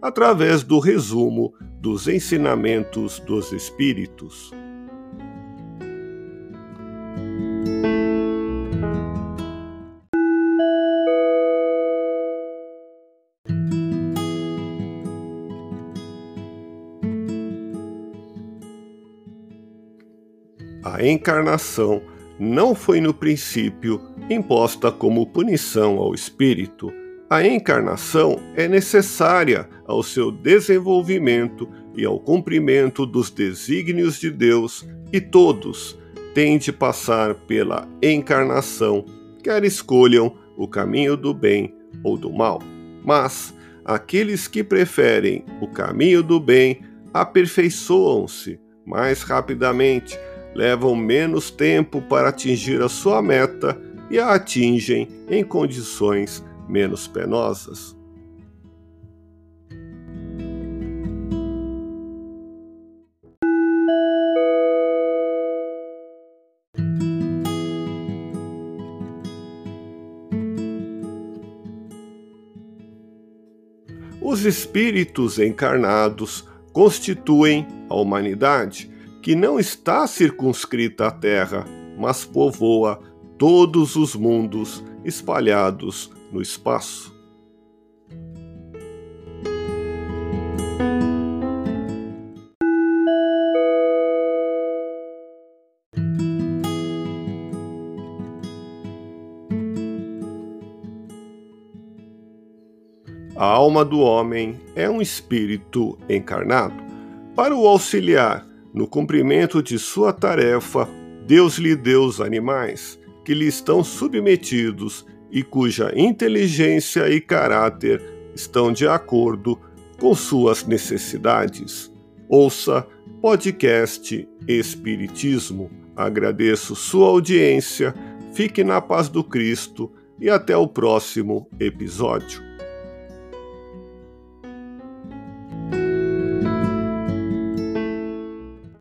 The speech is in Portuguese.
através do resumo dos ensinamentos dos Espíritos. A encarnação não foi no princípio imposta como punição ao espírito. A encarnação é necessária ao seu desenvolvimento e ao cumprimento dos desígnios de Deus, e todos têm de passar pela encarnação, quer escolham o caminho do bem ou do mal. Mas aqueles que preferem o caminho do bem aperfeiçoam-se mais rapidamente, levam menos tempo para atingir a sua meta e a atingem em condições menos penosas. Os espíritos encarnados constituem a humanidade, que não está circunscrita à Terra, mas povoa todos os mundos espalhados no espaço. A alma do homem é um espírito encarnado. Para o auxiliar no cumprimento de sua tarefa, Deus lhe deu os animais que lhe estão submetidos e cuja inteligência e caráter estão de acordo com suas necessidades. Ouça podcast Espiritismo. Agradeço sua audiência, fique na paz do Cristo e até o próximo episódio.